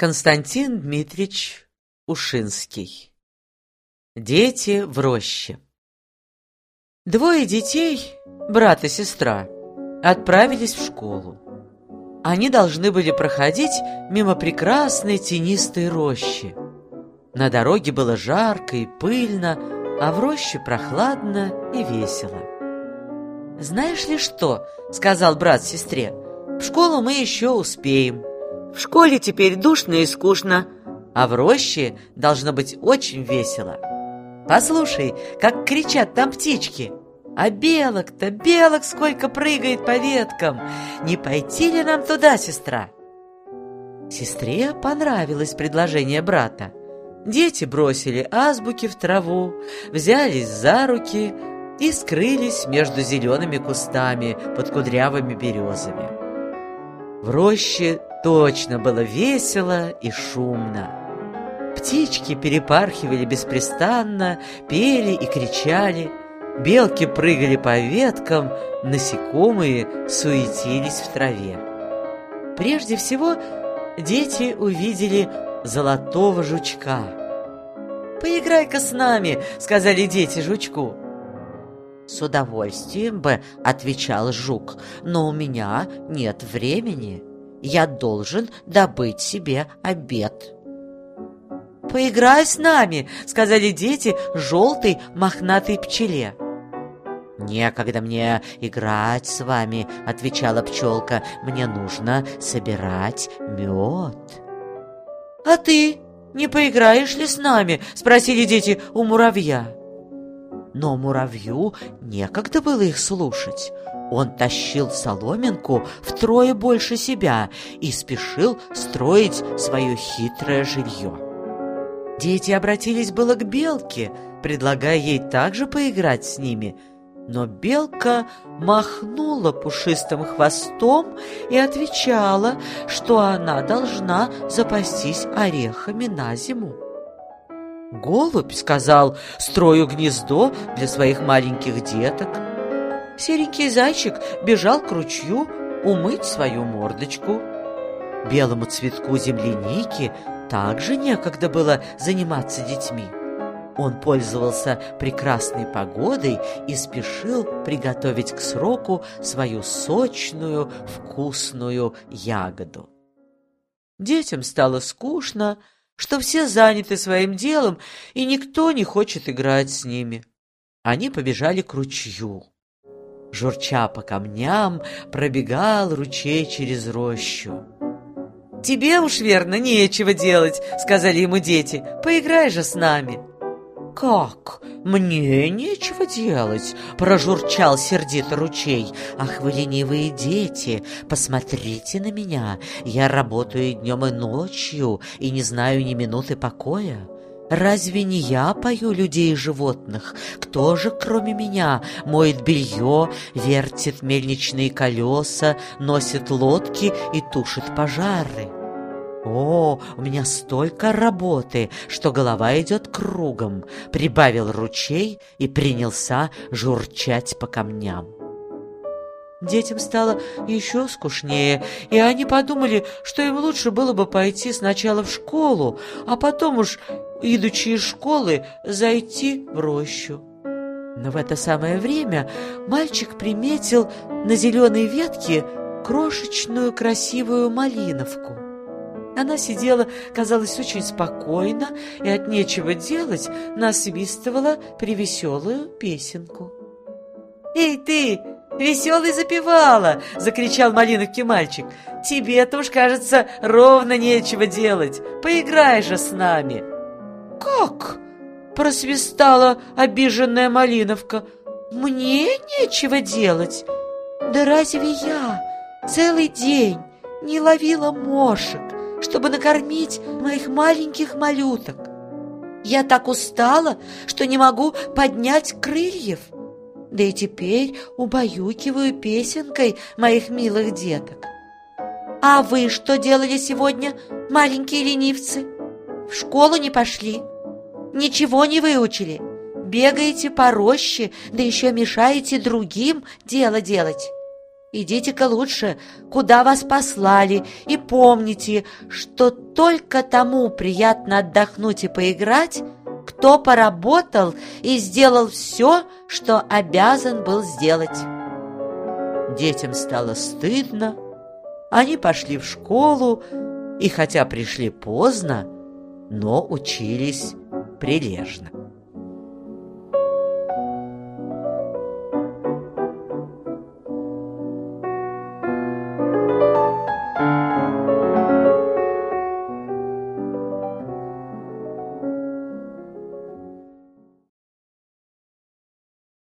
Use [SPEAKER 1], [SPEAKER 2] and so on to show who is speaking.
[SPEAKER 1] Константин Дмитриевич Ушинский Дети в роще Двое детей, брат и сестра, отправились в школу. Они должны были проходить мимо прекрасной тенистой рощи. На дороге было жарко и пыльно, а в роще прохладно и весело. «Знаешь ли что?» — сказал брат сестре. «В школу мы еще успеем». В школе теперь душно и скучно, а в роще должно быть очень весело. Послушай, как кричат там птички. А белок-то, белок сколько прыгает по веткам. Не пойти ли нам туда, сестра? Сестре понравилось предложение брата. Дети бросили азбуки в траву, взялись за руки и скрылись между зелеными кустами под кудрявыми березами. В роще Точно было весело и шумно. Птички перепархивали беспрестанно, пели и кричали. Белки прыгали по веткам, насекомые суетились в траве. Прежде всего дети увидели золотого жучка. «Поиграй-ка с нами», — сказали дети жучку. «С удовольствием бы», — отвечал жук, — «но у меня нет времени» я должен добыть себе обед. «Поиграй с нами!» — сказали дети желтой мохнатой пчеле. «Некогда мне играть с вами», — отвечала пчелка. «Мне нужно собирать мед». «А ты не поиграешь ли с нами?» — спросили дети у муравья. Но муравью некогда было их слушать. Он тащил соломинку втрое больше себя и спешил строить свое хитрое жилье. Дети обратились было к белке, предлагая ей также поиграть с ними, но белка махнула пушистым хвостом и отвечала, что она должна запастись орехами на зиму. Голубь сказал, строю гнездо для своих маленьких деток – серенький зайчик бежал к ручью умыть свою мордочку. Белому цветку земляники также некогда было заниматься детьми. Он пользовался прекрасной погодой и спешил приготовить к сроку свою сочную, вкусную ягоду. Детям стало скучно, что все заняты своим делом, и никто не хочет играть с ними. Они побежали к ручью. Журча по камням, пробегал ручей через рощу. «Тебе уж, верно, нечего делать», — сказали ему дети. «Поиграй же с нами». «Как? Мне нечего делать?» — прожурчал сердито ручей. «Ах, вы ленивые дети, посмотрите на меня. Я работаю и днем, и ночью, и не знаю ни минуты покоя. Разве не я пою людей и животных? Кто же, кроме меня, моет белье, вертит мельничные колеса, носит лодки и тушит пожары? «О, у меня столько работы, что голова идет кругом», — прибавил ручей и принялся журчать по камням. Детям стало еще скучнее, и они подумали, что им лучше было бы пойти сначала в школу, а потом уж, идучи из школы, зайти в рощу. Но в это самое время мальчик приметил на зеленой ветке крошечную красивую малиновку. Она сидела, казалось, очень спокойно и от нечего делать насвистывала привеселую песенку. «Эй ты, веселый запевала!» — закричал Малиновки мальчик. «Тебе-то уж, кажется, ровно нечего делать. Поиграй же с нами!» «Как?» — просвистала обиженная Малиновка. «Мне нечего делать? Да разве я целый день не ловила мошек, чтобы накормить моих маленьких малюток? Я так устала, что не могу поднять крыльев» да и теперь убаюкиваю песенкой моих милых деток. А вы что делали сегодня, маленькие ленивцы? В школу не пошли? Ничего не выучили? Бегаете по роще, да еще мешаете другим дело делать?
[SPEAKER 2] Идите-ка лучше, куда вас послали, и помните, что только тому приятно отдохнуть и поиграть, кто поработал и сделал все, что обязан был сделать. Детям стало стыдно, они пошли в школу, и хотя пришли поздно, но учились прилежно.